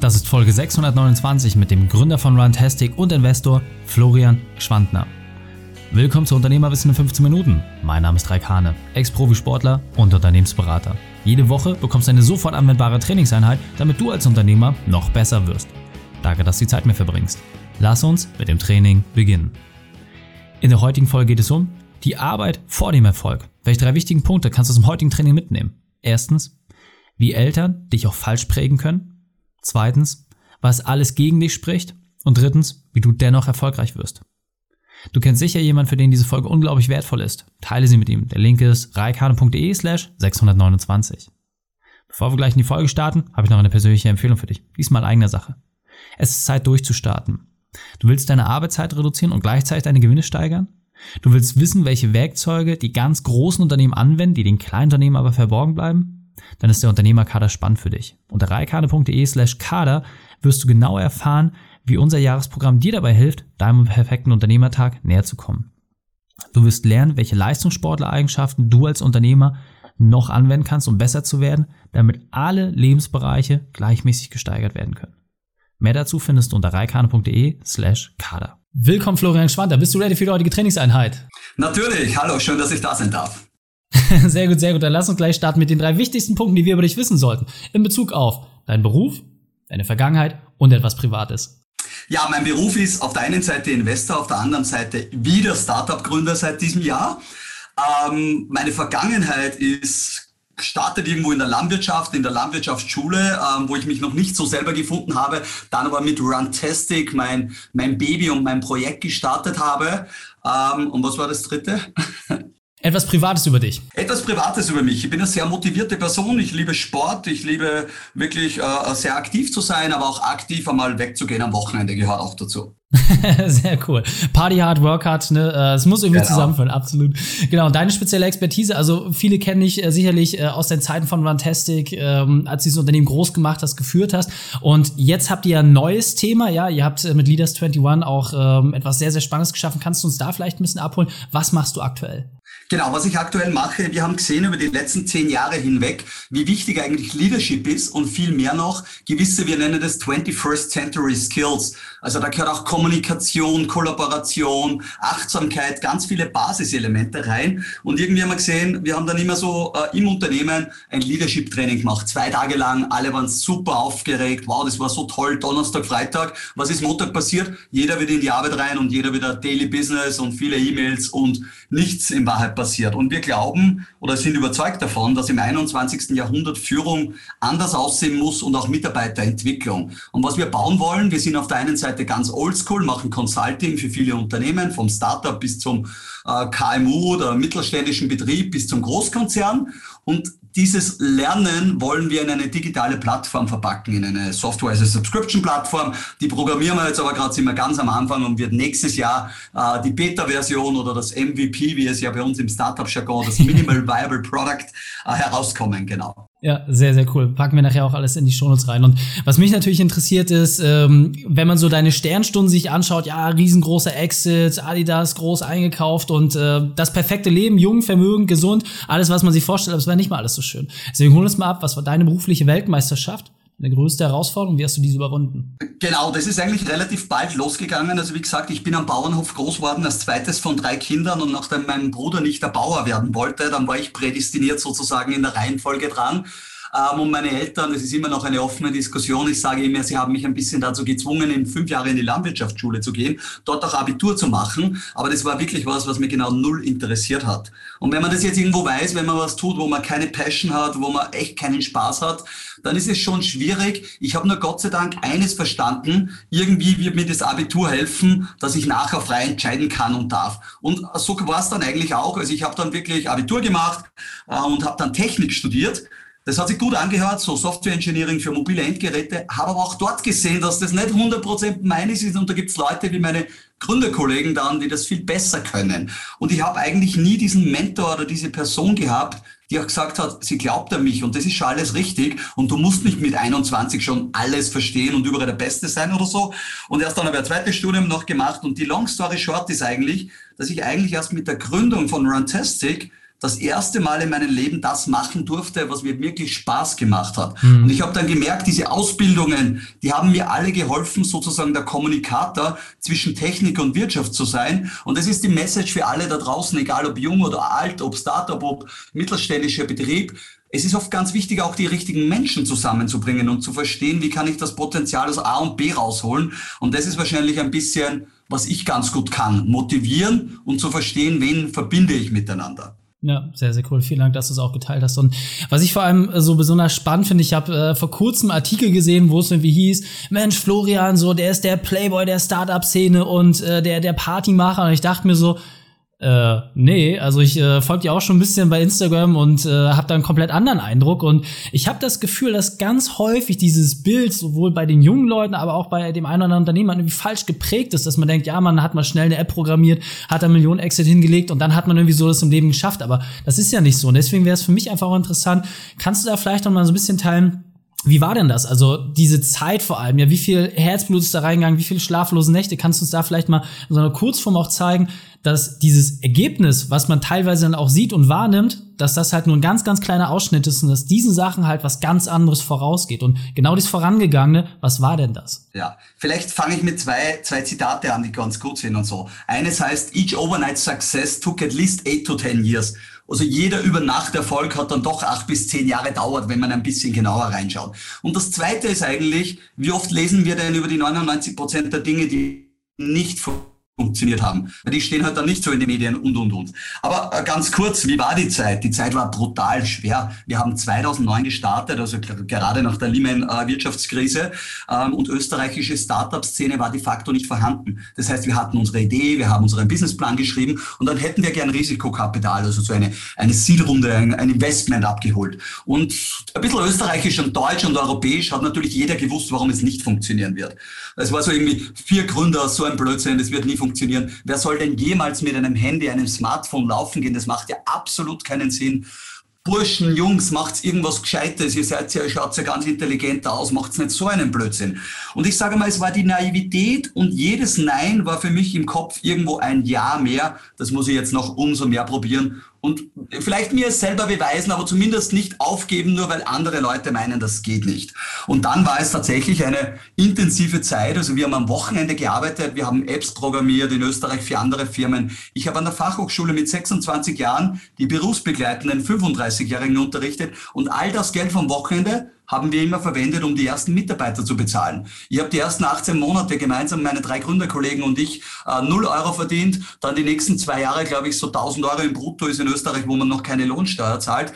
Das ist Folge 629 mit dem Gründer von Runtastic und Investor Florian Schwandner. Willkommen zu Unternehmerwissen in 15 Minuten. Mein Name ist Raik Hane, Ex-Profisportler und Unternehmensberater. Jede Woche bekommst du eine sofort anwendbare Trainingseinheit, damit du als Unternehmer noch besser wirst. Danke, dass du die Zeit mir verbringst. Lass uns mit dem Training beginnen. In der heutigen Folge geht es um die Arbeit vor dem Erfolg. Welche drei wichtigen Punkte kannst du aus dem heutigen Training mitnehmen? Erstens, wie Eltern dich auch falsch prägen können. Zweitens, was alles gegen dich spricht. Und drittens, wie du dennoch erfolgreich wirst. Du kennst sicher jemanden, für den diese Folge unglaublich wertvoll ist. Teile sie mit ihm. Der Link ist reikane.de slash 629. Bevor wir gleich in die Folge starten, habe ich noch eine persönliche Empfehlung für dich. Diesmal eigener Sache. Es ist Zeit durchzustarten. Du willst deine Arbeitszeit reduzieren und gleichzeitig deine Gewinne steigern? Du willst wissen, welche Werkzeuge die ganz großen Unternehmen anwenden, die den kleinen Unternehmen aber verborgen bleiben? Dann ist der Unternehmerkader spannend für dich. Unter reikane.de slash kader wirst du genau erfahren, wie unser Jahresprogramm dir dabei hilft, deinem perfekten Unternehmertag näher zu kommen. Du wirst lernen, welche Leistungssportler-Eigenschaften du als Unternehmer noch anwenden kannst, um besser zu werden, damit alle Lebensbereiche gleichmäßig gesteigert werden können. Mehr dazu findest du unter reikane.de slash kader. Willkommen Florian Schwander, bist du ready für die heutige Trainingseinheit? Natürlich, hallo, schön, dass ich da sein darf. sehr gut, sehr gut. Dann lass uns gleich starten mit den drei wichtigsten Punkten, die wir über dich wissen sollten. In Bezug auf deinen Beruf, deine Vergangenheit und etwas Privates. Ja, mein Beruf ist auf der einen Seite Investor, auf der anderen Seite wieder Startup-Gründer seit diesem Jahr. Ähm, meine Vergangenheit ist gestartet irgendwo in der Landwirtschaft, in der Landwirtschaftsschule, ähm, wo ich mich noch nicht so selber gefunden habe, dann aber mit Runtastic mein, mein Baby und mein Projekt gestartet habe. Ähm, und was war das dritte? Etwas Privates über dich. Etwas Privates über mich. Ich bin eine sehr motivierte Person. Ich liebe Sport. Ich liebe wirklich äh, sehr aktiv zu sein, aber auch aktiv einmal wegzugehen am Wochenende gehört auch dazu. Sehr cool. Party hard, work hard, ne? Äh, es muss irgendwie genau. zusammenführen, absolut. Genau, deine spezielle Expertise, also viele kennen dich äh, sicherlich äh, aus den Zeiten von Runtastic, ähm, als du dieses Unternehmen groß gemacht hast, geführt hast. Und jetzt habt ihr ein neues Thema, ja, ihr habt äh, mit Leaders 21 auch ähm, etwas sehr, sehr Spannendes geschaffen. Kannst du uns da vielleicht ein bisschen abholen? Was machst du aktuell? Genau, was ich aktuell mache, wir haben gesehen über die letzten zehn Jahre hinweg, wie wichtig eigentlich Leadership ist und viel mehr noch gewisse, wir nennen das 21st Century Skills. Also da gehört auch Kommunikation, Kollaboration, Achtsamkeit, ganz viele Basiselemente rein. Und irgendwie haben wir gesehen, wir haben dann immer so äh, im Unternehmen ein Leadership-Training gemacht. Zwei Tage lang, alle waren super aufgeregt. Wow, das war so toll, Donnerstag, Freitag. Was ist Montag passiert? Jeder wieder in die Arbeit rein und jeder wieder Daily Business und viele E-Mails und nichts in Wahrheit passiert. Und wir glauben oder sind überzeugt davon, dass im 21. Jahrhundert Führung anders aussehen muss und auch Mitarbeiterentwicklung. Und was wir bauen wollen, wir sind auf der einen Seite ganz oldschool, machen Consulting für viele Unternehmen, vom Startup bis zum äh, KMU oder mittelständischen Betrieb bis zum Großkonzern. Und dieses Lernen wollen wir in eine digitale Plattform verpacken, in eine Software as a Subscription Plattform. Die programmieren wir jetzt aber gerade sind wir ganz am Anfang und wird nächstes Jahr äh, die Beta-Version oder das MVP, wie es ja bei uns im Startup-Jargon, das Minimal Viable Product äh, herauskommen, genau. Ja, sehr, sehr cool. Packen wir nachher auch alles in die Shownotes rein. Und was mich natürlich interessiert ist, ähm, wenn man so deine Sternstunden sich anschaut, ja, riesengroßer Exit, Adidas groß eingekauft und äh, das perfekte Leben, jung, vermögend, gesund, alles, was man sich vorstellt, aber es war nicht mal alles so schön. Deswegen hol uns mal ab, was war deine berufliche Weltmeisterschaft? Eine größte Herausforderung? Wie hast du diese überwunden? Genau, das ist eigentlich relativ bald losgegangen. Also wie gesagt, ich bin am Bauernhof groß geworden als zweites von drei Kindern und nachdem mein Bruder nicht der Bauer werden wollte, dann war ich prädestiniert sozusagen in der Reihenfolge dran. Ähm, und meine Eltern, es ist immer noch eine offene Diskussion. Ich sage immer, sie haben mich ein bisschen dazu gezwungen, in fünf Jahre in die Landwirtschaftsschule zu gehen, dort auch Abitur zu machen. Aber das war wirklich was, was mir genau null interessiert hat. Und wenn man das jetzt irgendwo weiß, wenn man was tut, wo man keine Passion hat, wo man echt keinen Spaß hat, dann ist es schon schwierig. Ich habe nur Gott sei Dank eines verstanden. Irgendwie wird mir das Abitur helfen, dass ich nachher frei entscheiden kann und darf. Und so war es dann eigentlich auch. Also ich habe dann wirklich Abitur gemacht äh, und habe dann Technik studiert. Das hat sich gut angehört, so Software Engineering für mobile Endgeräte, habe aber auch dort gesehen, dass das nicht 100% meines ist. Und da gibt es Leute wie meine Gründerkollegen dann, die das viel besser können. Und ich habe eigentlich nie diesen Mentor oder diese Person gehabt, die auch gesagt hat, sie glaubt an mich. Und das ist schon alles richtig. Und du musst nicht mit 21 schon alles verstehen und überall der Beste sein oder so. Und erst dann habe ich ein zweites Studium noch gemacht. Und die Long Story Short ist eigentlich, dass ich eigentlich erst mit der Gründung von Runtastic das erste Mal in meinem Leben das machen durfte, was mir wirklich Spaß gemacht hat. Mhm. Und ich habe dann gemerkt, diese Ausbildungen, die haben mir alle geholfen, sozusagen der Kommunikator zwischen Technik und Wirtschaft zu sein. Und das ist die Message für alle da draußen, egal ob jung oder alt, ob Startup, ob mittelständischer Betrieb. Es ist oft ganz wichtig, auch die richtigen Menschen zusammenzubringen und zu verstehen, wie kann ich das Potenzial aus A und B rausholen. Und das ist wahrscheinlich ein bisschen, was ich ganz gut kann. Motivieren und zu verstehen, wen verbinde ich miteinander. Ja, sehr, sehr cool. Vielen Dank, dass du es auch geteilt hast. Und was ich vor allem äh, so besonders spannend finde, ich habe äh, vor kurzem Artikel gesehen, wo es irgendwie hieß, Mensch, Florian, so, der ist der Playboy der Startup-Szene und äh, der, der Partymacher. Und ich dachte mir so, äh, nee, also ich äh, folge dir auch schon ein bisschen bei Instagram und äh, habe da einen komplett anderen Eindruck. Und ich habe das Gefühl, dass ganz häufig dieses Bild sowohl bei den jungen Leuten, aber auch bei dem einen oder anderen Unternehmen irgendwie falsch geprägt ist, dass man denkt, ja, man hat mal schnell eine App programmiert, hat einen Millionen Exit hingelegt und dann hat man irgendwie so das im Leben geschafft. Aber das ist ja nicht so. Und deswegen wäre es für mich einfach auch interessant. Kannst du da vielleicht noch mal so ein bisschen teilen? Wie war denn das? Also diese Zeit vor allem, ja, wie viel Herzblut ist da reingegangen, wie viele schlaflose Nächte? Kannst du uns da vielleicht mal in so einer Kurzform auch zeigen, dass dieses Ergebnis, was man teilweise dann auch sieht und wahrnimmt, dass das halt nur ein ganz, ganz kleiner Ausschnitt ist und dass diesen Sachen halt was ganz anderes vorausgeht. Und genau dieses Vorangegangene, was war denn das? Ja, vielleicht fange ich mit zwei, zwei Zitate an, die ganz gut sind und so. Eines heißt, each overnight success took at least eight to ten years. Also jeder über Nacht Erfolg hat dann doch acht bis zehn Jahre dauert, wenn man ein bisschen genauer reinschaut. Und das zweite ist eigentlich, wie oft lesen wir denn über die 99 Prozent der Dinge, die nicht funktioniert haben. Die stehen halt dann nicht so in den Medien und, und, und. Aber äh, ganz kurz, wie war die Zeit? Die Zeit war brutal schwer. Wir haben 2009 gestartet, also gerade nach der Lehman-Wirtschaftskrise ähm, und österreichische Startup-Szene war de facto nicht vorhanden. Das heißt, wir hatten unsere Idee, wir haben unseren Businessplan geschrieben und dann hätten wir gern Risikokapital, also so eine, eine Zielrunde, ein, ein Investment abgeholt. Und ein bisschen österreichisch und deutsch und europäisch hat natürlich jeder gewusst, warum es nicht funktionieren wird. Es war so irgendwie vier Gründe, so ein Blödsinn, das wird nie funktionieren funktionieren. Wer soll denn jemals mit einem Handy, einem Smartphone laufen gehen? Das macht ja absolut keinen Sinn. Burschen, Jungs, macht's irgendwas Gescheites, ihr seid ja, schaut ja ganz intelligent aus, macht's nicht so einen Blödsinn. Und ich sage mal, es war die Naivität und jedes Nein war für mich im Kopf irgendwo ein Ja mehr. Das muss ich jetzt noch umso mehr probieren und vielleicht mir selber beweisen, aber zumindest nicht aufgeben, nur weil andere Leute meinen, das geht nicht. Und dann war es tatsächlich eine intensive Zeit. Also wir haben am Wochenende gearbeitet, wir haben Apps programmiert in Österreich für andere Firmen. Ich habe an der Fachhochschule mit 26 Jahren die berufsbegleitenden 35-Jährigen unterrichtet und all das Geld vom Wochenende haben wir immer verwendet, um die ersten Mitarbeiter zu bezahlen. Ich habe die ersten 18 Monate gemeinsam meine drei Gründerkollegen und ich äh, 0 Euro verdient. Dann die nächsten zwei Jahre, glaube ich, so 1000 Euro im Brutto ist in Österreich, wo man noch keine Lohnsteuer zahlt.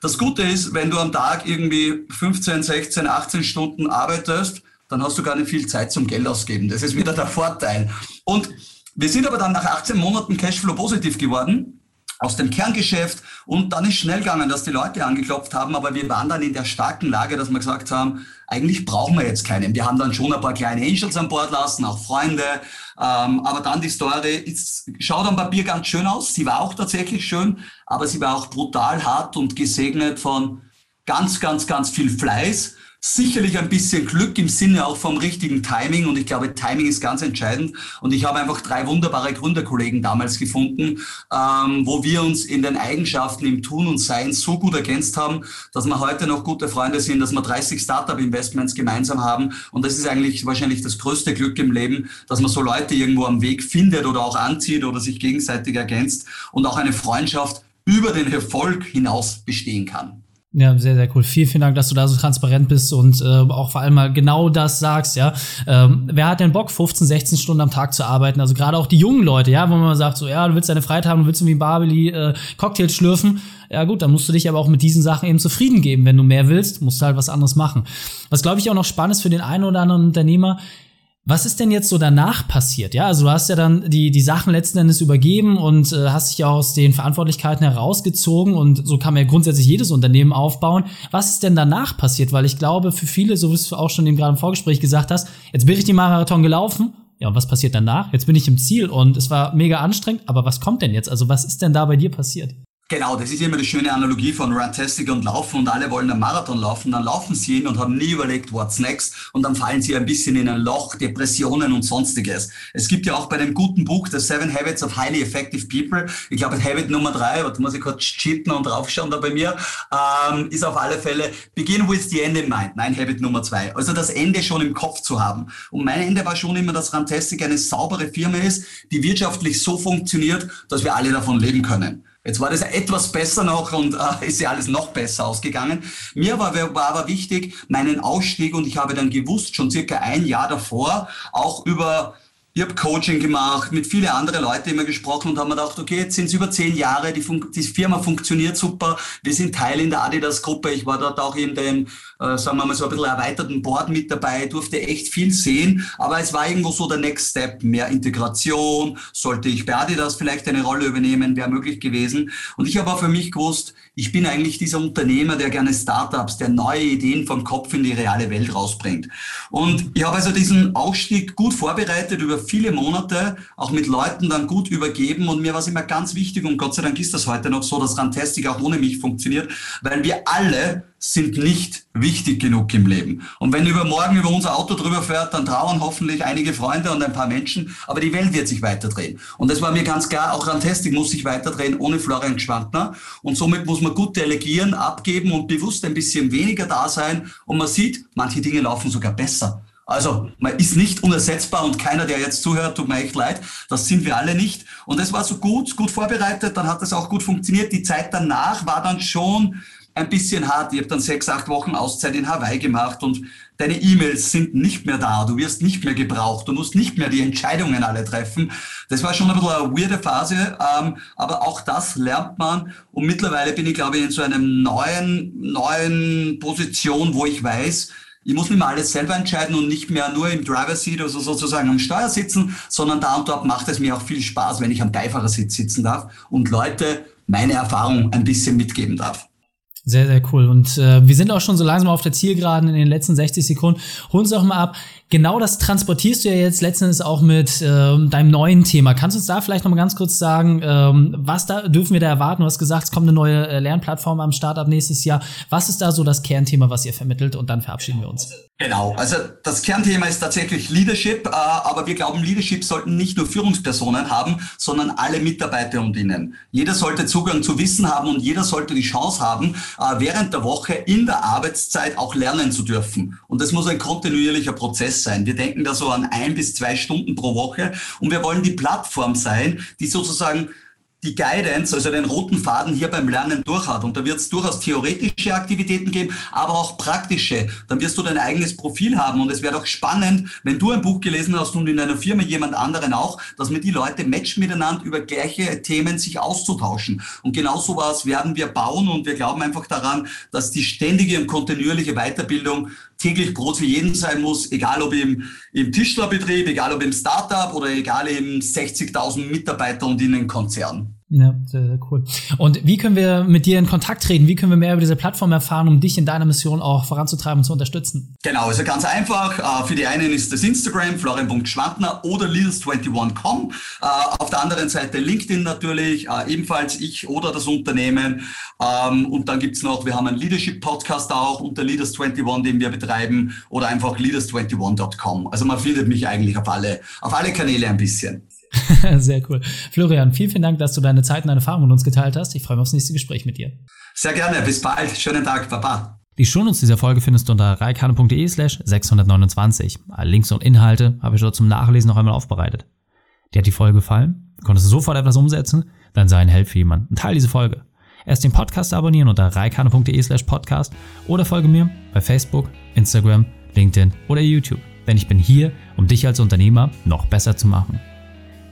Das Gute ist, wenn du am Tag irgendwie 15, 16, 18 Stunden arbeitest, dann hast du gar nicht viel Zeit zum Geld ausgeben. Das ist wieder der Vorteil. Und wir sind aber dann nach 18 Monaten Cashflow positiv geworden aus dem Kerngeschäft. Und dann ist schnell gegangen, dass die Leute angeklopft haben, aber wir waren dann in der starken Lage, dass wir gesagt haben, eigentlich brauchen wir jetzt keinen. Wir haben dann schon ein paar kleine Angels an Bord lassen, auch Freunde, ähm, aber dann die Story, ist, schaut am Papier ganz schön aus, sie war auch tatsächlich schön, aber sie war auch brutal hart und gesegnet von ganz, ganz, ganz viel Fleiß sicherlich ein bisschen Glück im Sinne auch vom richtigen Timing. Und ich glaube, Timing ist ganz entscheidend. Und ich habe einfach drei wunderbare Gründerkollegen damals gefunden, ähm, wo wir uns in den Eigenschaften im Tun und Sein so gut ergänzt haben, dass wir heute noch gute Freunde sind, dass wir 30 Startup-Investments gemeinsam haben. Und das ist eigentlich wahrscheinlich das größte Glück im Leben, dass man so Leute irgendwo am Weg findet oder auch anzieht oder sich gegenseitig ergänzt und auch eine Freundschaft über den Erfolg hinaus bestehen kann. Ja, sehr, sehr cool. Vielen, vielen Dank, dass du da so transparent bist und äh, auch vor allem mal genau das sagst, ja. Ähm, wer hat denn Bock, 15, 16 Stunden am Tag zu arbeiten? Also gerade auch die jungen Leute, ja, wo man sagt, so, ja, du willst deine Freiheit haben, du willst irgendwie Barbeli äh, Cocktails schlürfen. Ja gut, dann musst du dich aber auch mit diesen Sachen eben zufrieden geben. Wenn du mehr willst, musst du halt was anderes machen. Was, glaube ich, auch noch spannend ist für den einen oder anderen Unternehmer, was ist denn jetzt so danach passiert? Ja, also du hast ja dann die, die Sachen letzten Endes übergeben und äh, hast dich ja aus den Verantwortlichkeiten herausgezogen und so kann man ja grundsätzlich jedes Unternehmen aufbauen. Was ist denn danach passiert? Weil ich glaube, für viele, so wie du auch schon eben gerade im Vorgespräch gesagt hast, jetzt bin ich die Marathon gelaufen. Ja, und was passiert danach? Jetzt bin ich im Ziel und es war mega anstrengend, aber was kommt denn jetzt? Also was ist denn da bei dir passiert? Genau, das ist immer die schöne Analogie von Runtastic und Laufen und alle wollen einen Marathon laufen, dann laufen sie hin und haben nie überlegt, what's next und dann fallen sie ein bisschen in ein Loch, Depressionen und sonstiges. Es gibt ja auch bei dem guten Buch The Seven Habits of Highly Effective People, ich glaube Habit Nummer drei, warte, muss ich kurz cheaten und draufschauen da bei mir, ähm, ist auf alle Fälle Begin with the End in Mind, nein, Habit Nummer zwei. Also das Ende schon im Kopf zu haben. Und mein Ende war schon immer, dass Runtastic eine saubere Firma ist, die wirtschaftlich so funktioniert, dass wir alle davon leben können. Jetzt war das etwas besser noch und äh, ist ja alles noch besser ausgegangen. Mir war, war aber wichtig, meinen Ausstieg und ich habe dann gewusst, schon circa ein Jahr davor, auch über ich habe Coaching gemacht, mit vielen anderen Leuten immer gesprochen und haben mir gedacht, okay, jetzt sind es über zehn Jahre, die, Fun die Firma funktioniert super, wir sind Teil in der Adidas-Gruppe, ich war dort auch in dem, äh, sagen wir mal so ein bisschen erweiterten Board mit dabei, durfte echt viel sehen, aber es war irgendwo so der Next Step, mehr Integration, sollte ich bei Adidas vielleicht eine Rolle übernehmen, wäre möglich gewesen. Und ich habe auch für mich gewusst, ich bin eigentlich dieser Unternehmer, der gerne Startups, der neue Ideen vom Kopf in die reale Welt rausbringt. Und ich habe also diesen Ausstieg gut vorbereitet über viele Monate, auch mit Leuten dann gut übergeben. Und mir war es immer ganz wichtig, und Gott sei Dank ist das heute noch so, dass Rantastic auch ohne mich funktioniert, weil wir alle sind nicht wichtig genug im Leben. Und wenn übermorgen über unser Auto drüber fährt, dann trauern hoffentlich einige Freunde und ein paar Menschen, aber die Welt wird sich weiterdrehen. Und das war mir ganz klar, auch Rantastic muss sich weiterdrehen ohne Florian Schwantner. Und somit muss man gut delegieren, abgeben und bewusst ein bisschen weniger da sein. Und man sieht, manche Dinge laufen sogar besser. Also man ist nicht unersetzbar und keiner, der jetzt zuhört, tut mir echt leid. Das sind wir alle nicht. Und es war so gut, gut vorbereitet, dann hat es auch gut funktioniert. Die Zeit danach war dann schon ein bisschen hart. Ich habe dann sechs, acht Wochen Auszeit in Hawaii gemacht und deine E-Mails sind nicht mehr da. Du wirst nicht mehr gebraucht. Du musst nicht mehr die Entscheidungen alle treffen. Das war schon ein bisschen eine weirde Phase, ähm, aber auch das lernt man. Und mittlerweile bin ich, glaube ich, in so einem neuen, neuen Position, wo ich weiß, ich muss nicht mehr alles selber entscheiden und nicht mehr nur im Driver Seat, also sozusagen am Steuer sitzen, sondern da und dort macht es mir auch viel Spaß, wenn ich am Beifahrersitz sitzen darf und Leute meine Erfahrung ein bisschen mitgeben darf. Sehr, sehr cool. Und äh, wir sind auch schon so langsam auf der Zielgeraden in den letzten 60 Sekunden. Hol uns doch mal ab. Genau das transportierst du ja jetzt letztendlich auch mit ähm, deinem neuen Thema. Kannst du uns da vielleicht noch mal ganz kurz sagen, ähm, was da dürfen wir da erwarten? Du hast gesagt, es kommt eine neue äh, Lernplattform am Startup nächstes Jahr. Was ist da so das Kernthema, was ihr vermittelt? Und dann verabschieden wir uns. Genau, also das Kernthema ist tatsächlich Leadership, äh, aber wir glauben, Leadership sollten nicht nur Führungspersonen haben, sondern alle Mitarbeiter und ihnen. Jeder sollte Zugang zu Wissen haben und jeder sollte die Chance haben, äh, während der Woche in der Arbeitszeit auch lernen zu dürfen. Und das muss ein kontinuierlicher Prozess sein. Wir denken da so an ein bis zwei Stunden pro Woche und wir wollen die Plattform sein, die sozusagen die Guidance, also den roten Faden hier beim Lernen durchhat. Und da wird es durchaus theoretische Aktivitäten geben, aber auch praktische. Dann wirst du dein eigenes Profil haben. Und es wäre doch spannend, wenn du ein Buch gelesen hast und in deiner Firma jemand anderen auch, dass wir die Leute matchen miteinander über gleiche Themen sich auszutauschen. Und genau sowas werden wir bauen und wir glauben einfach daran, dass die ständige und kontinuierliche Weiterbildung täglich Brot für jeden sein muss, egal ob im, im Tischlerbetrieb, egal ob im Startup oder egal im 60.000 Mitarbeiter und in den Konzernen. Ja, sehr, sehr cool. Und wie können wir mit dir in Kontakt treten? Wie können wir mehr über diese Plattform erfahren, um dich in deiner Mission auch voranzutreiben und zu unterstützen? Genau, also ganz einfach. Äh, für die einen ist das Instagram, florian.schwantner oder leaders21.com. Äh, auf der anderen Seite LinkedIn natürlich, äh, ebenfalls ich oder das Unternehmen. Ähm, und dann gibt's noch, wir haben einen Leadership-Podcast auch unter Leaders21, den wir betreiben, oder einfach leaders21.com. Also man findet mich eigentlich auf alle, auf alle Kanäle ein bisschen. Sehr cool. Florian, vielen, vielen Dank, dass du deine Zeit und deine Erfahrungen mit uns geteilt hast. Ich freue mich aufs nächste Gespräch mit dir. Sehr gerne. Bis bald. Schönen Tag. Baba. Die Shownotes dieser Folge findest du unter reikane.de slash 629. Alle Links und Inhalte habe ich dort zum Nachlesen noch einmal aufbereitet. Dir hat die Folge gefallen? Konntest du sofort etwas umsetzen? Dann sei ein Held für jemanden. Teil diese Folge. Erst den Podcast abonnieren unter reikane.de slash podcast oder folge mir bei Facebook, Instagram, LinkedIn oder YouTube. Denn ich bin hier, um dich als Unternehmer noch besser zu machen.